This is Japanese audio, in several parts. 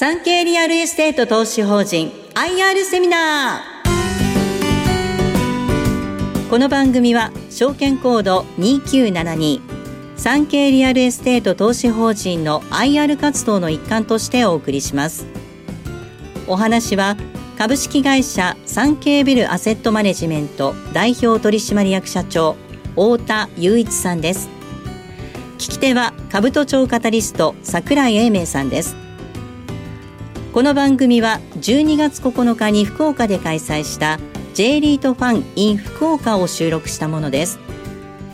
サンケイリアルエステート投資法人 IR セミナー。この番組は証券コード2972サンケイリアルエステート投資法人の IR 活動の一環としてお送りします。お話は株式会社サンケイビルアセットマネジメント代表取締役社長太田雄一さんです。聞き手は兜町カタリスト櫻井英明さんです。この番組は12月9日に福岡で開催した J リートファン in 福岡を収録したものです。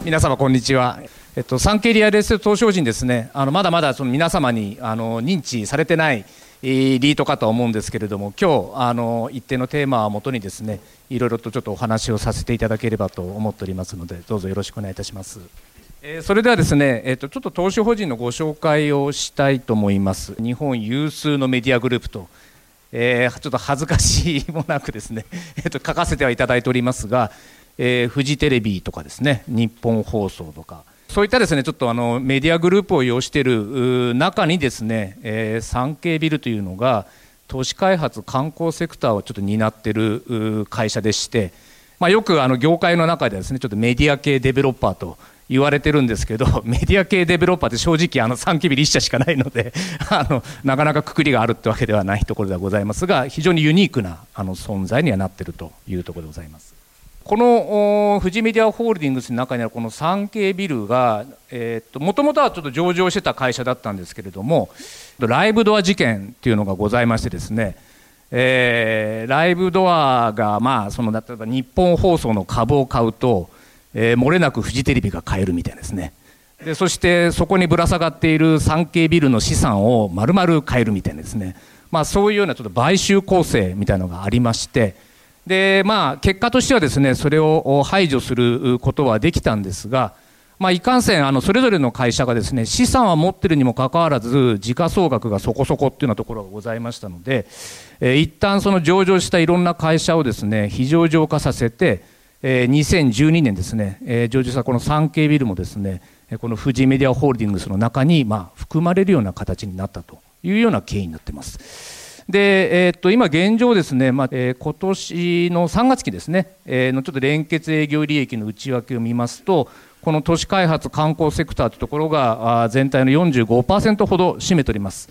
皆様こんにちは。えっと、産経リアルエステ投資法人ですね。あのまだまだその皆様にあの認知されてないリートかと思うんですけれども今日あの一定のテーマをもとにですねいろいろとちょっとお話をさせていただければと思っておりますのでどうぞよろしくお願いいたします。えそれではですね、えー、とちょっと投資法人のご紹介をしたいと思います。日本有数のメディアグループと、えー、ちょっと恥ずかしいもなくですね、えー、と書かせてはいただいておりますが、えー、フジテレビとかですね日本放送とかそういったですねちょっとあのメディアグループを要している中にですね、えー、産経ビルというのが都市開発観光セクターをちょっと担っている会社でして、まあ、よくあの業界の中ではですねちょっとメディア系デベロッパーと言われてるんですけど メディア系デベロッパーって正直あの産経ビル1社しかないので あのなかなかくくりがあるってわけではないところではございますが非常にユニークなあの存在にはなっているというところでございます。この富士メディアホールディングスの中にあるこの産経ビルがもともとはちょっと上場してた会社だったんですけれどもライブドア事件っていうのがございましてですね、えー、ライブドアがまあその例えば日本放送の株を買うと、えー、漏れなくフジテレビが買えるみたいですね。でそしてそこにぶら下がっている産経ビルの資産を丸々買えるみたいなですね。まあそういうようなちょっと買収構成みたいなのがありまして。でまあ、結果としてはですねそれを排除することはできたんですが、まあ、いかんせんあのそれぞれの会社がですね資産は持ってるにもかかわらず時価総額がそこそこっていうようなところがございましたので、えー、一旦その上場したいろんな会社をですね非上場化させて、えー、2012年ですね、えー、上場したこの産経ビルもですねこの富士メディアホールディングスの中にまあ含まれるような形になったというような経緯になっています。で、えー、っと今現状ですね、まあえー、今年の3月期ですね、えー、のちょっと連結営業利益の内訳を見ますと、この都市開発観光セクターというところが全体の45%ほど占めております。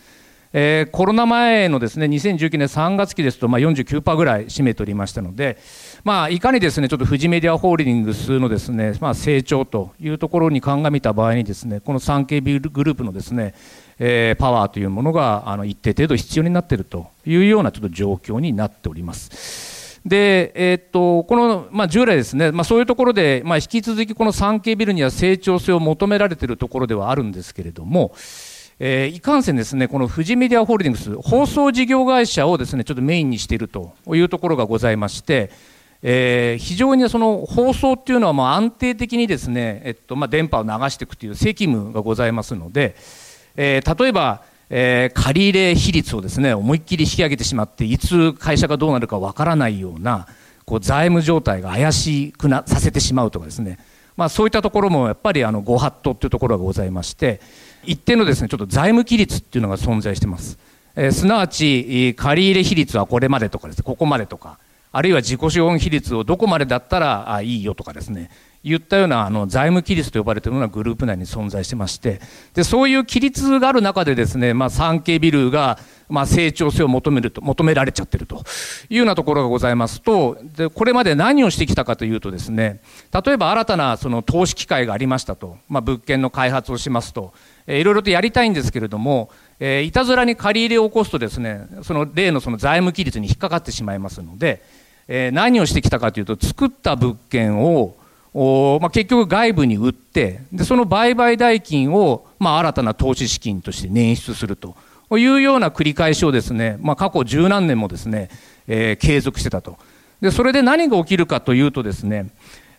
えー、コロナ前のですね2019年3月期ですと、まあ、49%ぐらい占めておりましたので、まあ、いかにですねちょっと富士メディアホールディングスのですね、まあ、成長というところに鑑みた場合にですねこの産経ビルグループのですねえー、パワーというものがあの一定程度必要になっているというようなちょっと状況になっております。で、えー、っとこの、まあ、従来ですね、まあ、そういうところで、まあ、引き続きこの産経ビルには成長性を求められているところではあるんですけれども、えー、いかんせんですね、この富士メディアホールディングス、放送事業会社をですねちょっとメインにしているというところがございまして、えー、非常にその放送っていうのはま安定的にですね、えっとま、電波を流していくという責務がございますので、えー、例えば、えー、借入比率をですね思いっきり引き上げてしまっていつ会社がどうなるかわからないようなこう財務状態が怪しくなさせてしまうとかですね、まあ、そういったところもやっぱりあのご法度というところがございまして一定のですねちょっと財務規律っていうのが存在してます、えー、すなわち借入比率はこれまでとかですここまでとかあるいは自己資本比率をどこまでだったらあいいよとかですね言ったようなあの財務規律と呼ばれているようなグループ内に存在してましてでそういう規律がある中でですね、まあ、産経ビルがまあ成長性を求めると求められちゃってると。いうようなところがございますとでこれまで何をしてきたかというとですね例えば新たなその投資機会がありましたと、まあ、物件の開発をしますと、えー、いろいろとやりたいんですけれどもえー、いたずらに借り入れを起こすとですねその例のその財務規律に引っかかってしまいますので、えー、何をしてきたかというと作った物件をまあ、結局外部に売ってでその売買代金を、まあ、新たな投資資金として捻出するというような繰り返しをですね、まあ、過去十何年もですね、えー、継続してたと。でそれで何が起きるかというとですね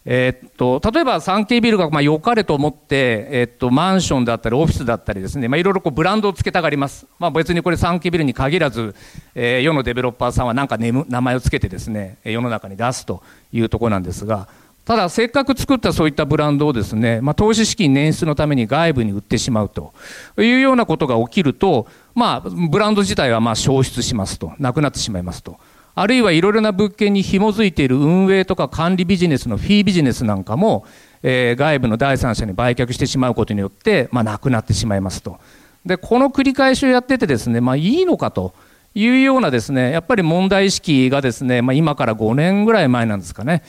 えー、っと例えば産経ビルがまあ良かれと思って、え、っとマンションだったりオフィスだったりですね、まあ、いろいろこうブランドをつけたがります、まあ、別にこれ産経ビルに限らず、えー、世のデベロッパーさんは何か名前をつけてですね世の中に出すというところなんですがただ、せっかく作ったそういったブランドをですね、まあ、投資資金捻出のために外部に売ってしまうというようなことが起きると、まあ、ブランド自体はま消失しますと、なくなってしまいますと。あるいはいろいろな物件に紐づいている運営とか管理ビジネスのフィービジネスなんかも、えー、外部の第三者に売却してしまうことによって、まあ、なくなってしまいますと。で、この繰り返しをやっててですね、まあ、いいのかと。いうようなですね、やっぱり問題意識がですね、まあ、今から5年ぐらい前なんですかね、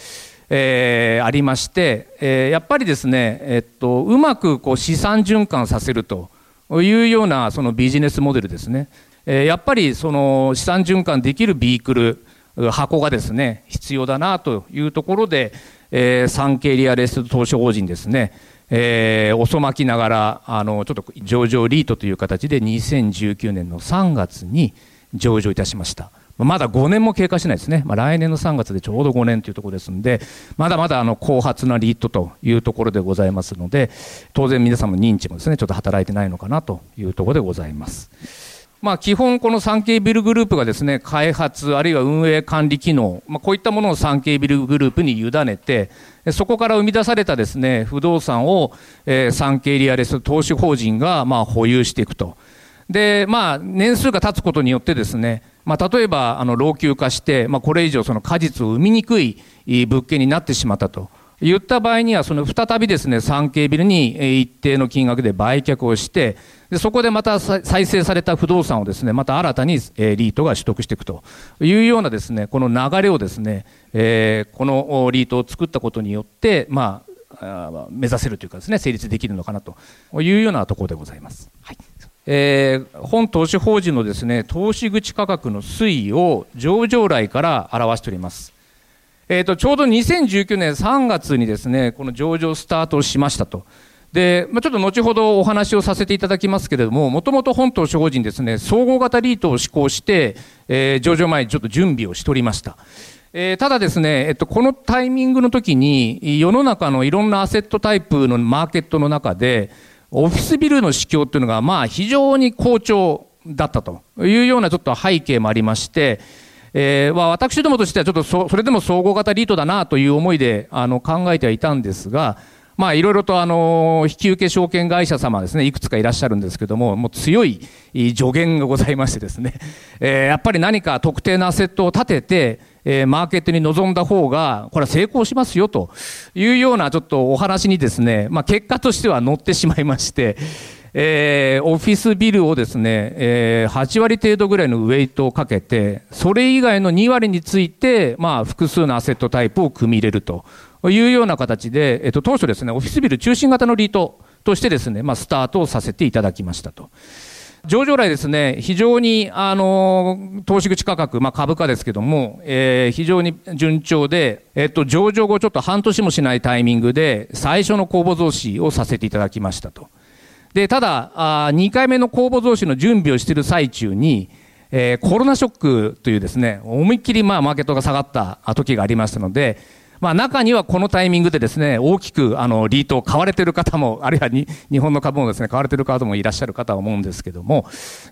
えー、ありまして、えー、やっぱりですね、えっと、うまくこう資産循環させるというようなそのビジネスモデルですね、えー、やっぱりその資産循環できるビークル箱がですね必要だなというところで、えー、産経リアルエスト投資法人ですね、えー、遅まきながらあのちょっと上場リートという形で2019年の3月に上場いたしました。まだ5年も経過しないですね、まあ、来年の3月でちょうど5年というところですので、まだまだあの後発なリートというところでございますので、当然皆さんの認知もですねちょっと働いてないのかなというところでございます。まあ、基本、この産経ビルグループがですね開発、あるいは運営管理機能、まあ、こういったものを産経ビルグループに委ねて、そこから生み出されたですね不動産を、えー、産経リアレス投資法人がまあ保有していくと。で、まあ、年数が経つことによってですね、まあ、例えばあの老朽化して、まあ、これ以上その果実を生みにくい物件になってしまったと言った場合には、その再びですね、産経ビルに一定の金額で売却をして、でそこでまた再生された不動産をですね、また新たにリートが取得していくというようなですね、この流れをですね、えー、このリートを作ったことによって、まあ、目指せるというかですね、成立できるのかなというようなところでございます。はいえー、本投資法人のですね投資口価格の推移を上場来から表しております。えーと、ちょうど2019年3月にですねこの上場スタートしましたと。で、まあ、ちょっと後ほどお話をさせていただきますけれども、もともと本投資法人ですね、総合型リートを施行して、えー、上場前にちょっと準備をしておりました。えー、ただですね、えっと、このタイミングの時に、世の中のいろんなアセットタイプのマーケットの中で、オフィスビルの市況っていうのが、まあ、非常に好調だったというようなちょっと背景もありまして、えー、私どもとしてはちょっとそそれでも総合型リートだなという思いであの考えてはいたんですが、まあ、いろいろとあの引き受け証券会社様ですねいくつかいらっしゃるんですけどももう強い助言がございましてですね、えー、やっぱり何か特定のアセットを立ててえー、マーケットに臨んだ方が、これは成功しますよというようなちょっとお話にですね、まあ、結果としては乗ってしまいまして、えー、オフィスビルをですね、えー、8割程度ぐらいのウェイトをかけて、それ以外の2割について、まあ、複数のアセットタイプを組み入れるというような形で、えっと、当初ですね、オフィスビル中心型のリートとしてですね、まあ、スタートをさせていただきましたと。上場来ですね、非常に、あの、投資口価格、まあ、株価ですけども、えー、非常に順調で、えっと、上場後ちょっと半年もしないタイミングで、最初の公募増資をさせていただきましたと。で、ただ、あ2回目の公募増資の準備をしている最中に、えー、コロナショックというですね、思いっきりまあマーケットが下がった時がありましたので、まあ、中にはこのタイミングでですね大きくあのリートを買われている方もあるいはに日本の株もですね買われている方もいらっしゃるかと思うんですけども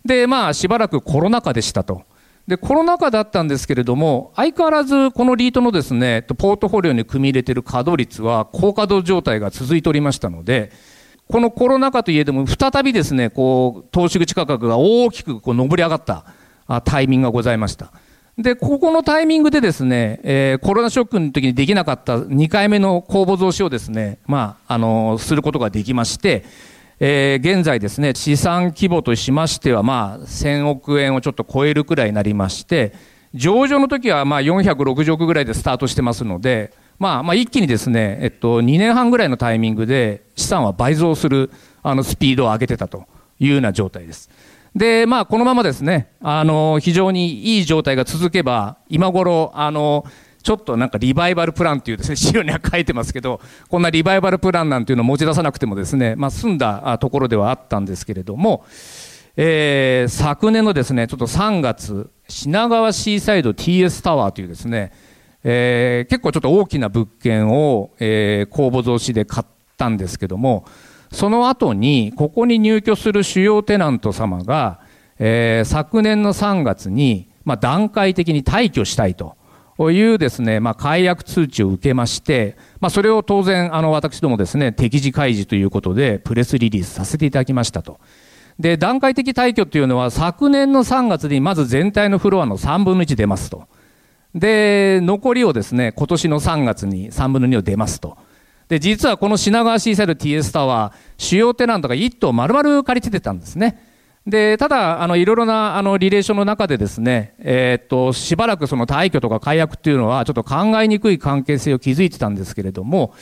でまあしばらくコロナ禍でしたと。でコロナ禍だったんですけれども相変わらずこのリートのですねポートフォリオに組み入れている稼働率は高稼働状態が続いておりましたのでこのコロナ禍といえども再びですねこう投資口価格が大きくこう上り上がったタイミングがございました。で、ここのタイミングでですね、えー、コロナショックの時にできなかった2回目の公募増資をですね、まあ、あのー、することができまして、えー、現在ですね、資産規模としましては、まあ、1000億円をちょっと超えるくらいになりまして、上場の時はまあ460億ぐらいでスタートしてますので、まあ、まあ一気にですね、えっと、2年半ぐらいのタイミングで資産は倍増するあのスピードを上げてたというような状態です。で、まあ、このままですね、あの、非常にいい状態が続けば、今頃、あの、ちょっとなんかリバイバルプランっていうですね、資料には書いてますけど、こんなリバイバルプランなんていうのを持ち出さなくてもですね、まあ、済んだところではあったんですけれども、えー、昨年のですね、ちょっと3月、品川シーサイド TS タワーというですね、えー、結構ちょっと大きな物件を、えー、公募増資で買ったんですけども、その後に、ここに入居する主要テナント様が、えー、昨年の3月に、まあ、段階的に退去したいというですね、まあ、解約通知を受けまして、まあ、それを当然、あの、私どもですね、適時開示ということで、プレスリリースさせていただきましたと。で、段階的退去というのは、昨年の3月にまず全体のフロアの3分の1出ますと。で、残りをですね、今年の3月に3分の2を出ますと。で、実はこの品川シーサイド TS タワー、主要テナントが1棟丸々借りててたんですね。で、ただ、あの、いろいろな、あの、リレーションの中でですね、えー、っと、しばらくその退去とか解約っていうのは、ちょっと考えにくい関係性を築いてたんですけれども、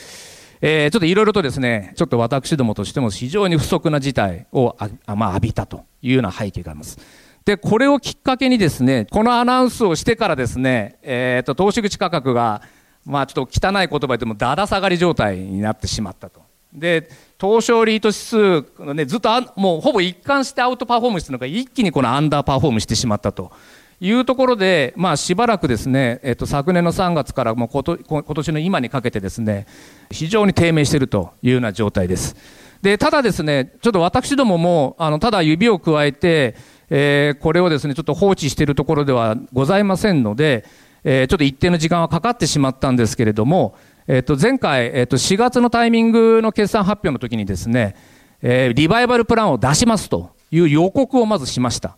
えー、ちょっといろいろとですね、ちょっと私どもとしても非常に不足な事態をあ、まあ、浴びたというような背景があります。で、これをきっかけにですね、このアナウンスをしてからですね、えー、っと、投資口価格が、まあ、ちょっと汚い言葉でもだだ下がり状態になってしまったと。で、東証リート指数、ね、ずっとあもうほぼ一貫してアウトパフォームしてるのが一気にこのアンダーパフォームしてしまったというところで、まあ、しばらくですね、えっと、昨年の3月からもうこと今年の今にかけてですね非常に低迷しているというような状態です。でただですねちょっと私どももあのただ指を加えて、えー、これをですねちょっと放置しているところではございませんので、えー、ちょっと一定の時間はかかってしまったんですけれどもえっと、前回、えっと、4月のタイミングの決算発表の時にですね、えー、リバイバルプランを出しますという予告をまずしました。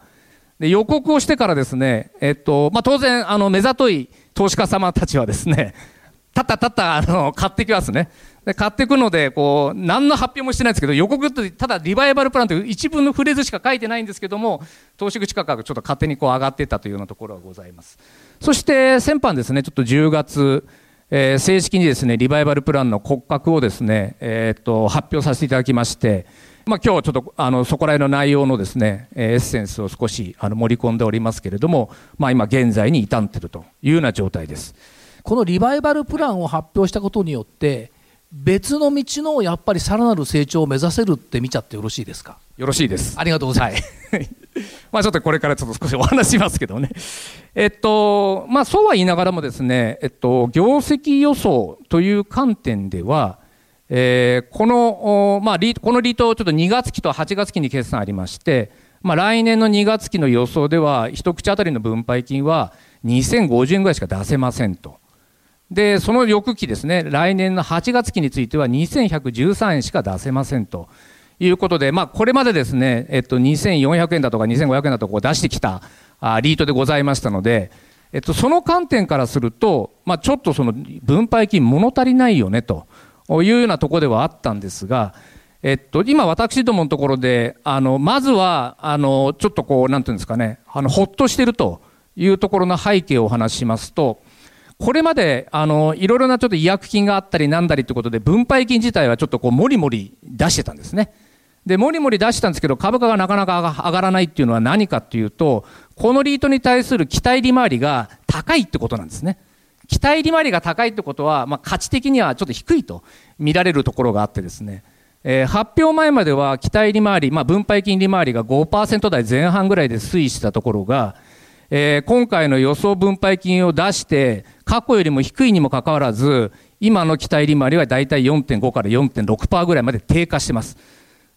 で予告をしてからですね、えっと、まあ、当然、あの、目ざとい投資家様たちはですね、たったたった、あの、買ってきますね。で、買っていくので、こう、何の発表もしてないんですけど、予告って、ただリバイバルプランという一文のフレーズしか書いてないんですけども、投資口価格ちょっと勝手にこう上がっていったというようなところがございます。そして、先般ですね、ちょっと10月、えー、正式にですね、リバイバルプランの骨格をですね、えー、っと、発表させていただきまして、まあ、今日ちょっとあのそこら辺の内容のですね、エッセンスを少しあの盛り込んでおりますけれども、まあ、今現在に至っているというような状態です。このリバイバルプランを発表したことによって、別の道のやっぱりさらなる成長を目指せるって見ちゃってよろしいですか？よろしいです。ありがとうございます。はい まあちょっとこれからちょっと少しお話しますけどね。えっと、まあそうは言いながらもですね、えっと、業績予想という観点では、えー、この、まあ、このリート、ちょっと2月期と8月期に決算ありまして、まあ、来年の2月期の予想では、一口当たりの分配金は2050円ぐらいしか出せませんと。で、その翌期ですね、来年の8月期については2113円しか出せませんと。いうことで、まあ、これまでですね、えっと、2400円だとか2500円だとか出してきたあリートでございましたので、えっと、その観点からすると、まあ、ちょっとその分配金物足りないよねというようなところではあったんですが、えっと、今私どものところで、あの、まずは、あの、ちょっとこう、なんていうんですかね、あの、ほっとしてるというところの背景をお話ししますと、これまで、あの、いろいろなちょっと違約金があったりなんだりということで、分配金自体はちょっとこう、もりもり出してたんですね。で、もりもり出したんですけど、株価がなかなか上がらないっていうのは何かっていうと、このリートに対する期待利回りが高いってことなんですね。期待利回りが高いってことは、まあ、価値的にはちょっと低いと見られるところがあってですね、えー、発表前までは期待利回り、まあ、分配金利回りが5%台前半ぐらいで推移したところが、えー、今回の予想分配金を出して、過去よりも低いにもかかわらず、今の期待利回りはだいたい4.5から4.6%ぐらいまで低下してます。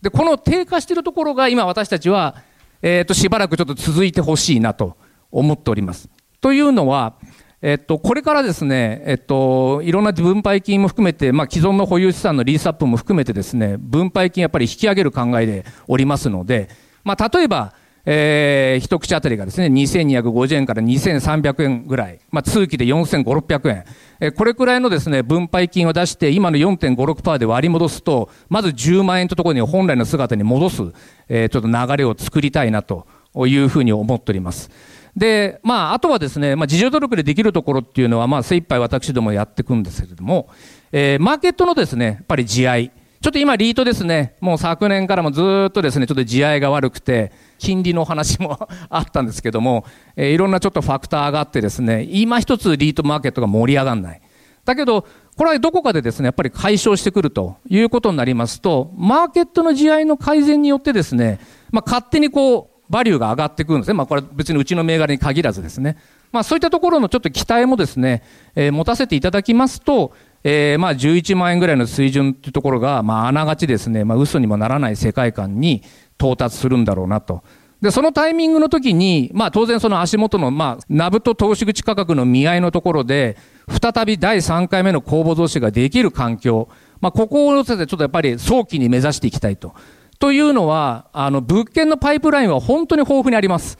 で、この低下しているところが今私たちは、え、ー、と、しばらくちょっと続いてほしいなと思っております。というのは、えっと、これからですね、えっと、いろんな分配金も含めて、まあ、既存の保有資産のリースアップも含めてですね、分配金やっぱり引き上げる考えでおりますので、まあ、例えば、えー、一口当たりがですね、2250円から2300円ぐらい、まあ、通期で4500、600円、えー、これくらいのですね、分配金を出して、今の4.56%で割り戻すと、まず10万円とところに本来の姿に戻す、えー、ちょっと流れを作りたいなというふうに思っております。で、まあ、あとはですね、まあ、自助努力でできるところっていうのは、まあ、精一杯私どもやっていくんですけれども、えー、マーケットのですね、やっぱり地合い、ちょっと今、リートですね、もう昨年からもずっとですね、ちょっと地合いが悪くて、金利の話も あったんですけども、えー、いろんなちょっとファクターがあってですね、今一つリートマーケットが盛り上がらない。だけど、これはどこかでですね、やっぱり解消してくるということになりますと、マーケットの地合いの改善によってですね、まあ、勝手にこう、バリューが上がってくるんですね。まあ、これは別にうちの銘柄に限らずですね。まあ、そういったところのちょっと期待もですね、えー、持たせていただきますと、えー、まあ11万円ぐらいの水準というところが、まああながちですね、まあ嘘にもならない世界観に到達するんだろうなと。で、そのタイミングの時に、まあ当然その足元の、まあ、ナブと投資口価格の見合いのところで、再び第3回目の公募増資ができる環境、まあここを乗せてちょっとやっぱり早期に目指していきたいと。というのは、あの、物件のパイプラインは本当に豊富にあります。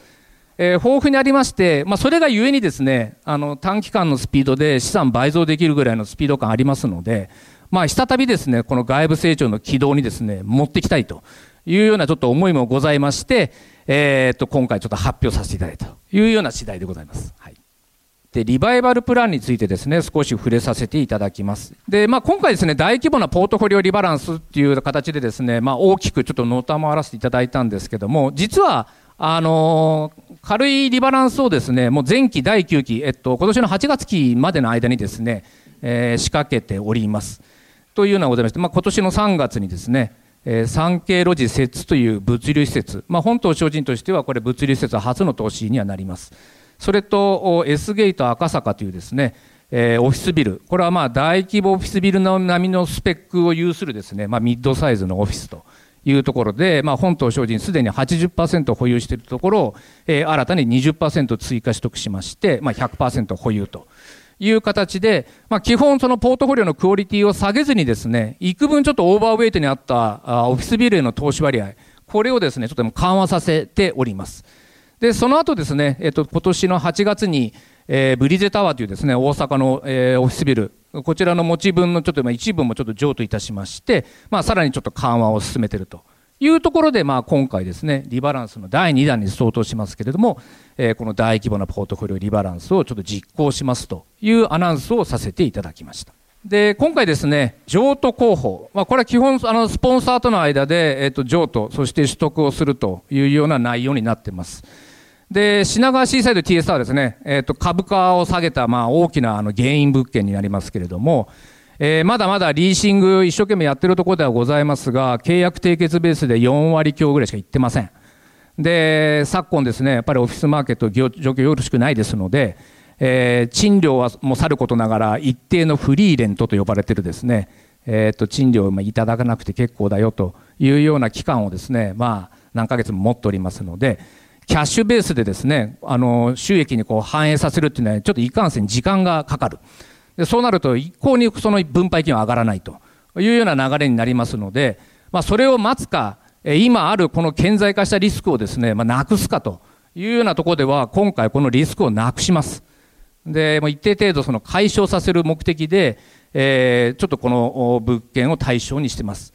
えー、豊富にありまして、まあ、それがゆえにですね、あの、短期間のスピードで資産倍増できるぐらいのスピード感ありますので、まあ、再びですね、この外部成長の軌道にですね、持っていきたいというようなちょっと思いもございまして、えー、っと、今回ちょっと発表させていただいたというような次第でございます。はい。で、リバイバルプランについてですね、少し触れさせていただきます。で、まあ、今回ですね、大規模なポートフォリオリバランスっていう形でですね、まあ、大きくちょっとのたまわらせていただいたんですけども、実は、あの、軽いリバランスをですね、もう前期第9期、えっと、今年の8月期までの間にですね、えー、仕掛けております。というのがございまして、まあ、今年の3月にですね、えー、産経路地設という物流施設、まあ、本島精進としてはこれ物流施設初の投資にはなります。それと S ゲート赤坂というですね、えー、オフィスビル、これはまあ大規模オフィスビルの並みのスペックを有するですね、まあ、ミッドサイズのオフィスというところで、まあ、本島精進すでに80%保有しているところを、えー、新たに20%追加取得しまして、まあ、100%保有と。いう形で、まあ、基本そのポートフォリオのクオリティを下げずにですね、幾分ちょっとオーバーウェイトにあったあオフィスビルへの投資割合、これをですね、ちょっと緩和させております。で、その後ですね、えっと、今年の8月に、えー、ブリゼタワーというですね、大阪の、えー、オフィスビル、こちらの持ち分のちょっと、一部もちょっと譲渡いたしまして、まあ、さらにちょっと緩和を進めているというところで、まあ、今回ですね、リバランスの第2弾に相当しますけれども、えー、この大規模なポートフォリオリバランスをちょっと実行しますというアナウンスをさせていただきました。で、今回ですね、譲渡候補。まあ、これは基本、あの、スポンサーとの間で、え、ー、と、譲渡、そして取得をするというような内容になっています。で、品川シーサイド TS はですね、え、ー、と、株価を下げた、まあ、大きな、あの、原因物件になりますけれども、えー、まだまだリーシング一生懸命やってるところではございますが、契約締結ベースで4割強ぐらいしかいってません。で、昨今ですね、やっぱりオフィスマーケット状況よろしくないですので、えー、賃料はもさることながら一定のフリーレントと呼ばれてるですね、え、ー、と、賃料をいただかなくて結構だよというような期間をですね、まあ、何ヶ月も持っておりますので、キャッシュベースでですね、あの、収益にこう反映させるっていうのは、ちょっといかんせん時間がかかる。で、そうなると一向にその分配金は上がらないというような流れになりますので、まあ、それを待つか、今あるこの顕在化したリスクをですね、まあ、なくすかというようなところでは、今回このリスクをなくします。で、もう一定程度その解消させる目的で、えー、ちょっとこの物件を対象にしてます。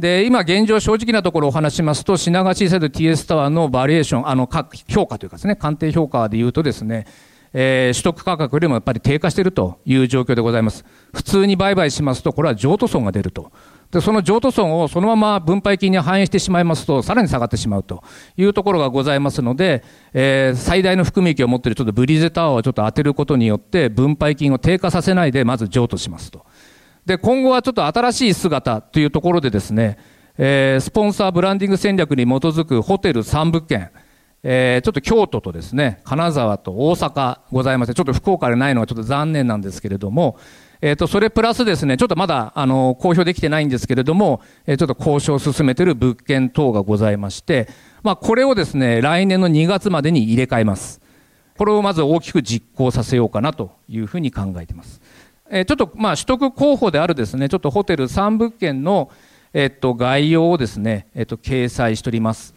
で、今現状正直なところお話しますと、品川シーサイド TS タワーのバリエーション、あの、評価というかですね、鑑定評価で言うとですね、えー、取得価格よりもやっぱり低下しているという状況でございます。普通に売買しますと、これは譲渡損が出ると。で、その譲渡損をそのまま分配金に反映してしまいますと、さらに下がってしまうというところがございますので、えー、最大の含み益を持っているちょっとブリーゼタワーをちょっと当てることによって、分配金を低下させないで、まず譲渡しますと。で、今後はちょっと新しい姿というところでですね、えー、スポンサーブランディング戦略に基づくホテル3物件、えー、ちょっと京都とですね、金沢と大阪ございまして、ちょっと福岡でないのはちょっと残念なんですけれども、えっ、ー、と、それプラスですね、ちょっとまだ、あの、公表できてないんですけれども、えー、ちょっと交渉を進めている物件等がございまして、まあ、これをですね、来年の2月までに入れ替えます。これをまず大きく実行させようかなというふうに考えています。え、ちょっと、まあ、取得候補であるですね、ちょっとホテル3物件の、えっと、概要をですね、えっと、掲載しております。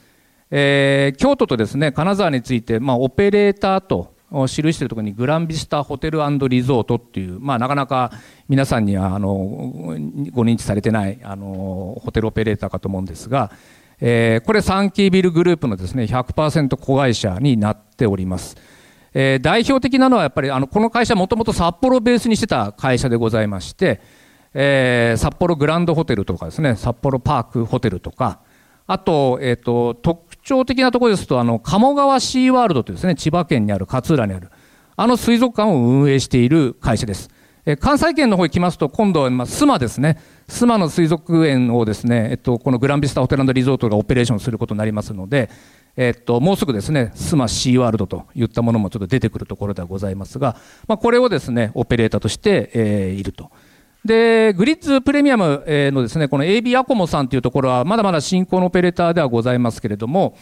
えー、京都とですね、金沢について、まあ、オペレーターと記しているところにグランビスタホテルリゾートっていう、まあ、なかなか皆さんにはあのご認知されてないあのホテルオペレーターかと思うんですが、えー、これサンキービルグループのですね100%子会社になっております。えー、代表的なのはやっぱりあのこの会社もともと札幌をベースにしてた会社でございまして、えー、札幌グランドホテルとかですね札幌パークホテルとかあと,、えーと、と徴的なところですと、あの、鴨川シーワールドというですね、千葉県にある、勝浦にある、あの水族館を運営している会社です。え関西圏の方に来ますと、今度は、まあ、スマですね。スマの水族園をですね、えっと、このグランビスタホテルリゾートがオペレーションすることになりますので、えっと、もうすぐですね、スマシーワールドといったものもちょっと出てくるところではございますが、まあ、これをですね、オペレーターとして、えー、いると。で、グリッツプレミアムのですね、この AB アコモさんというところは、まだまだ新興のオペレーターではございますけれども、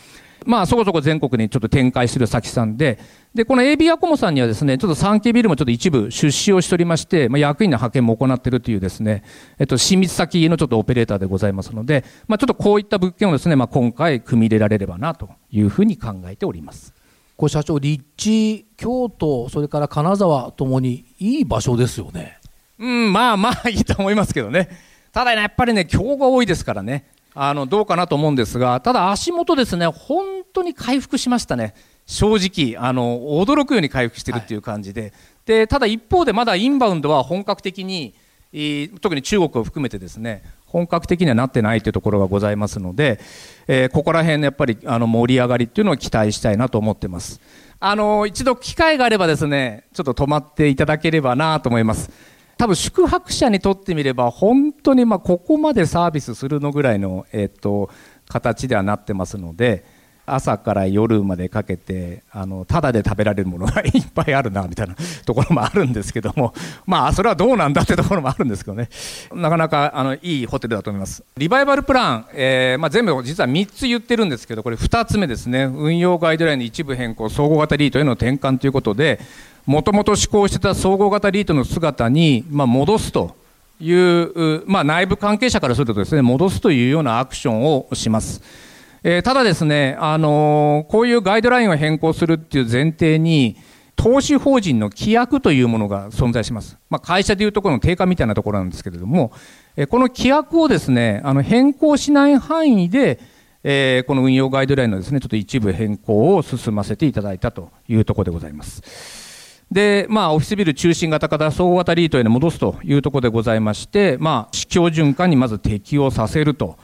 まあ、そこそこ全国にちょっと展開する先さんで、で、この AB アコモさんにはですね、ちょっと産経ビルもちょっと一部出資をしておりまして、まあ、役員の派遣も行っているというですね、えっと、親密先のちょっとオペレーターでございますので、まあ、ちょっとこういった物件をですね、まあ、今回組み入れられればなというふうに考えております。これ社長、立地、京都、それから金沢ともにいい場所ですよね。うん、まあまあいいと思いますけどね。ただね、やっぱりね、競合多いですからね。あのどうかなと思うんですが、ただ足元ですね、本当に回復しましたね、正直、あの驚くように回復しているっていう感じで、はい、でただ一方でまだインバウンドは本格的に、特に中国を含めてですね、本格的にはなってないというところがございますので、えー、ここら辺のやっぱりあの盛り上がりっていうのを期待したいなと思ってます。あの一度機会があればですね、ちょっと泊まっていただければなと思います。多分宿泊者にとってみれば本当にまここまでサービスするのぐらいの、えっと、形ではなってますので朝から夜までかけてあのただで食べられるものがいっぱいあるなみたいなところもあるんですけども まあそれはどうなんだってところもあるんですけどね。なかなかあのいいホテルだと思います。リバイバルプラン、えーまあ、全部実は3つ言ってるんですけどこれ2つ目ですね。運用ガイドラインの一部変更総合型リートへの転換ということでもともと施行してた総合型リートの姿に、まあ、戻すという、まあ、内部関係者からするとですね戻すというようなアクションをします。えー、ただですね、あのー、こういうガイドラインを変更するっていう前提に投資法人の規約というものが存在します。まあ、会社でいうところの定価みたいなところなんですけれども、えー、この規約をですね、あの変更しない範囲で、えー、この運用ガイドラインのですね、ちょっと一部変更を進ませていただいたというところでございます。で、まあ、オフィスビル中心型から総合型リートへ戻すというところでございまして、まあ、市況循環にまず適用させると。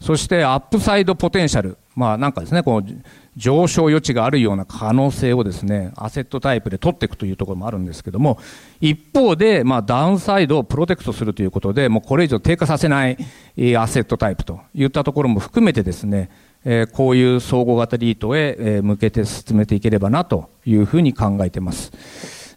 そしてアップサイドポテンシャル。まあ、なんかですね、こう、上昇余地があるような可能性をですね、アセットタイプで取っていくというところもあるんですけども、一方で、まあ、ダウンサイドをプロテクトするということで、もうこれ以上低下させないアセットタイプといったところも含めてですね、え、こういう総合型リートへ、え向けて進めていければなというふうに考えています。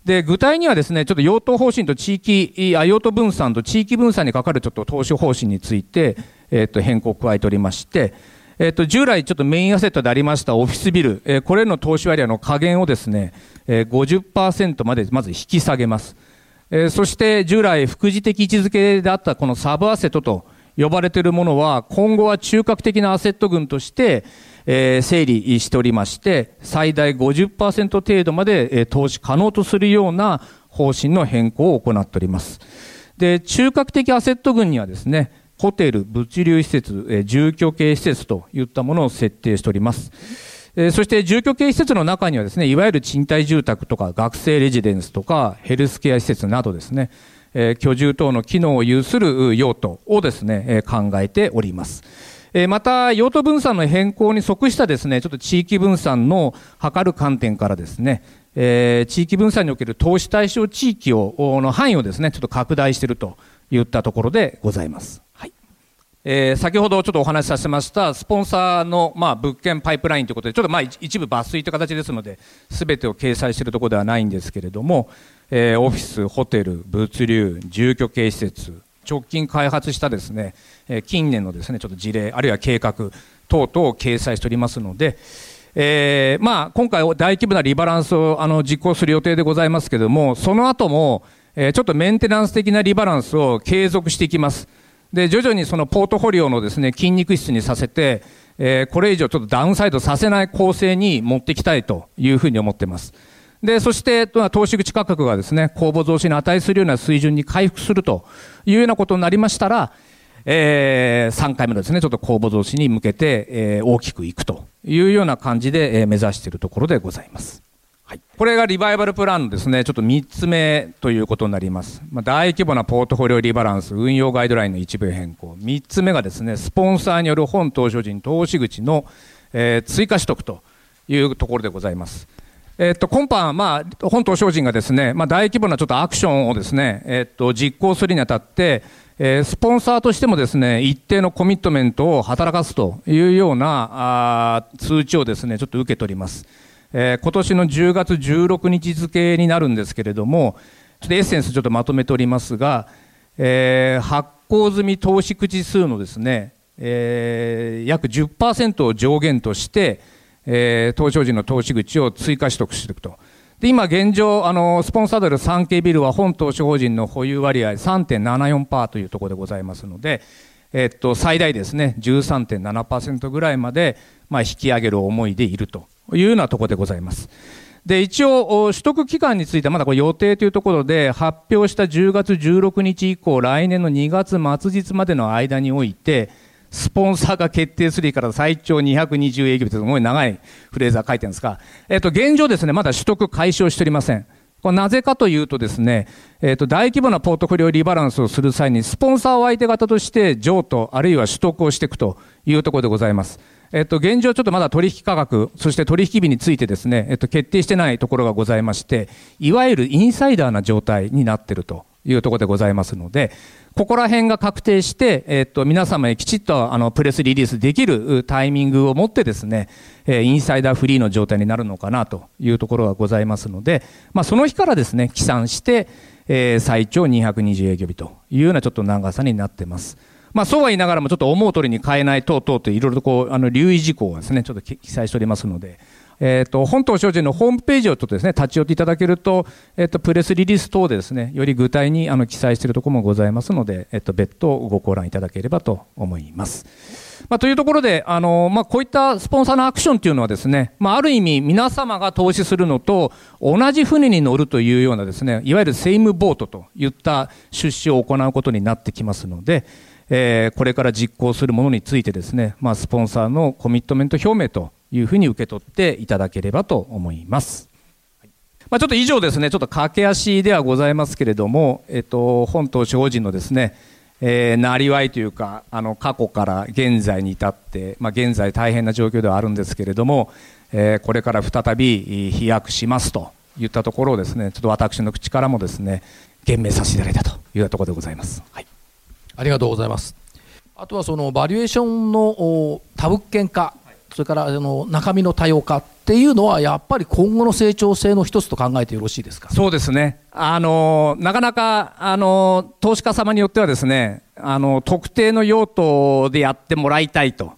で、具体にはですね、ちょっと用途方針と地域、あ用途分散と地域分散にかかるちょっと投資方針について、えっ、と、変更を加えておりまして、えっ、と、従来ちょっとメインアセットでありましたオフィスビル、え、これの投資割合の下限をですね、え、50%までまず引き下げます。え、そして従来副次的位置づけであったこのサブアセットと呼ばれているものは、今後は中核的なアセット群として、えー、整理しておりまして、最大50%程度まで、えー、投資可能とするような方針の変更を行っております。で、中核的アセット群にはですね、ホテル、物流施設、えー、住居系施設といったものを設定しております。えー、そして住居系施設の中にはですね、いわゆる賃貸住宅とか学生レジデンスとかヘルスケア施設などですね、え、居住等の機能を有する用途をですね、え、考えております。また、用途分散の変更に即したですね、ちょっと地域分散の図る観点からですね、え、地域分散における投資対象地域をの範囲をですね、ちょっと拡大しているといったところでございます。はいえー、先ほどちょっとお話しさせましたスポンサーの、まあ、物件パイプラインということでちょっとまあ一部抜粋という形ですので全てを掲載しているところではないんですけれども、えー、オフィス、ホテル、物流、住居系施設直近開発したですね近年のですねちょっと事例あるいは計画等々を掲載しておりますので、えー、まあ今回大規模なリバランスをあの実行する予定でございますけれどもその後も、えー、ちょっとメンテナンス的なリバランスを継続していきます。で徐々にそのポートフォリオのですね筋肉質にさせて、えー、これ以上ちょっとダウンサイドさせない構成に持っていきたいというふうに思っています。で、そして、投資口価格がですね、公募増資に値するような水準に回復するというようなことになりましたら、えー、3回目のですね、ちょっと公募増資に向けて、えー、大きくいくというような感じで、えー、目指しているところでございます。はい、これがリバイバルプランのですね、ちょっと3つ目ということになります。まあ、大規模なポートフォリオリバランス、運用ガイドラインの一部変更。3つ目がですね、スポンサーによる本投資人投資口の、えー、追加取得というところでございます。えっと、今般、まあ、本島精進がですね、まあ、大規模なちょっとアクションをですね、えっと、実行するにあたって、えー、スポンサーとしてもですね、一定のコミットメントを働かすというようなあ通知をですね、ちょっと受け取ります。えー、今年の10月16日付になるんですけれども、ちょっとエッセンスちょっとまとめておりますが、えー、発行済み投資口数のですね、えー、約10%を上限として、えー、東証人の投資口を追加取得していくと。で、今現状、あの、スポンサードル 3K ビルは本投資法人の保有割合3.74%というところでございますので、えっと、最大ですね、13.7%ぐらいまで、まあ、引き上げる思いでいるというようなところでございます。で、一応、取得期間についてはまだこれ予定というところで、発表した10月16日以降、来年の2月末日までの間において、スポンサーが決定するから最長220営業日というすごい長いフレーズが書いてるんですが、えっと、現状ですね、まだ取得解消しておりません。これなぜかというとですね、えっと、大規模なポートフォリオリバランスをする際に、スポンサーを相手方として譲渡、あるいは取得をしていくというところでございます。えっと、現状ちょっとまだ取引価格、そして取引日についてですね、えっと、決定してないところがございまして、いわゆるインサイダーな状態になっているというところでございますので、ここら辺が確定して、えっと、皆様へきちっとあのプレスリリースできるタイミングを持ってですね、えインサイダーフリーの状態になるのかなというところがございますので、まあ、その日からですね、起算して、え、最長220営業日というようなちょっと長さになってます。まあ、そうは言いながらも、ちょっと思う通りに変えない等々といろいろとこう、あの、留意事項をですね、ちょっと記載しておりますので、え、ー、と、本島商事のホームページをちょっとですね、立ち寄っていただけると、え、ー、と、プレスリリース等でですね、より具体にあの記載しているところもございますので、え、ー、と、別途ごご覧いただければと思います。まあ、というところで、あの、まあ、こういったスポンサーのアクションというのはですね、まあ、ある意味皆様が投資するのと同じ船に乗るというようなですね、いわゆるセイムボートといった出資を行うことになってきますので、えー、これから実行するものについてですね、まあ、スポンサーのコミットメント表明というふうに受け取っていただければと思います。まあ、ちょっと以上ですね、ちょっと駆け足ではございますけれども、えっと、本島地方人のですね、えー、なりわいというか、あの、過去から現在に至って、まあ、現在大変な状況ではあるんですけれども、えー、これから再び飛躍しますといったところをですね、ちょっと私の口からもですね、言明させていただいたというところでございます。はい。ありがとうございます。あとはそのバリエーションの多物件化、それからあの中身の多様化っていうのは、やっぱり今後の成長性の一つと考えてよろしいですか？そうですね、あのなかなかあの投資家様によっては、ですねあの特定の用途でやってもらいたいと。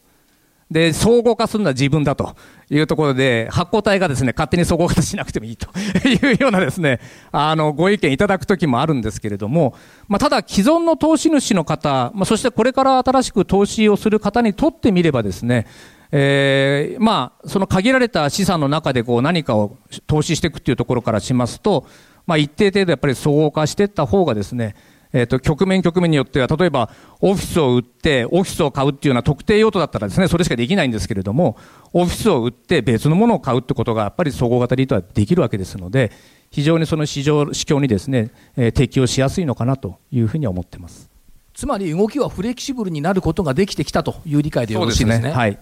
で、総合化するのは自分だと。いうところで、発行体がですね、勝手に総合化しなくてもいいと。いうようなですね、あの、ご意見いただくときもあるんですけれども、まあ、ただ既存の投資主の方、まあ、そしてこれから新しく投資をする方にとってみればですね、えー、まあ、その限られた資産の中でこう何かを投資していくっていうところからしますと、まあ、一定程度やっぱり総合化していった方がですね、えっ、ー、と、局面局面によっては、例えば、オフィスを売って、オフィスを買うっていうような特定用途だったらですね、それしかできないんですけれども、オフィスを売って別のものを買うってことが、やっぱり総合型リートはできるわけですので、非常にその市場、市況にですね、えー、適用しやすいのかなというふうに思ってます。つまり動きはフレキシブルになることができてきたという理解でよろしいですね。すねはい。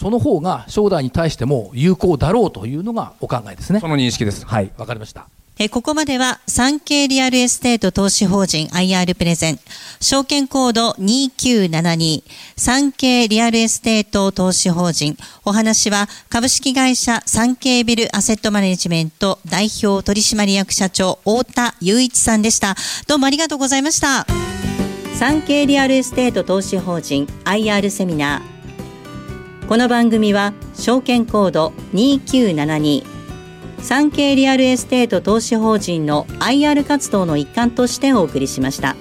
その方が将来に対しても有効だろうというのがお考えですね。その認識です。はい。わかりました。えここまでは産経リアルエステート投資法人 IR プレゼン、証券コード2972、サンケイリアルエステート投資法人、お話は株式会社サンケイビルアセットマネジメント代表取締役社長太田雄一さんでした。どうもありがとうございました。サンケイリアルエステート投資法人 IR セミナー。この番組は証券コード2972産経リアルエステート投資法人の IR 活動の一環としてお送りしました。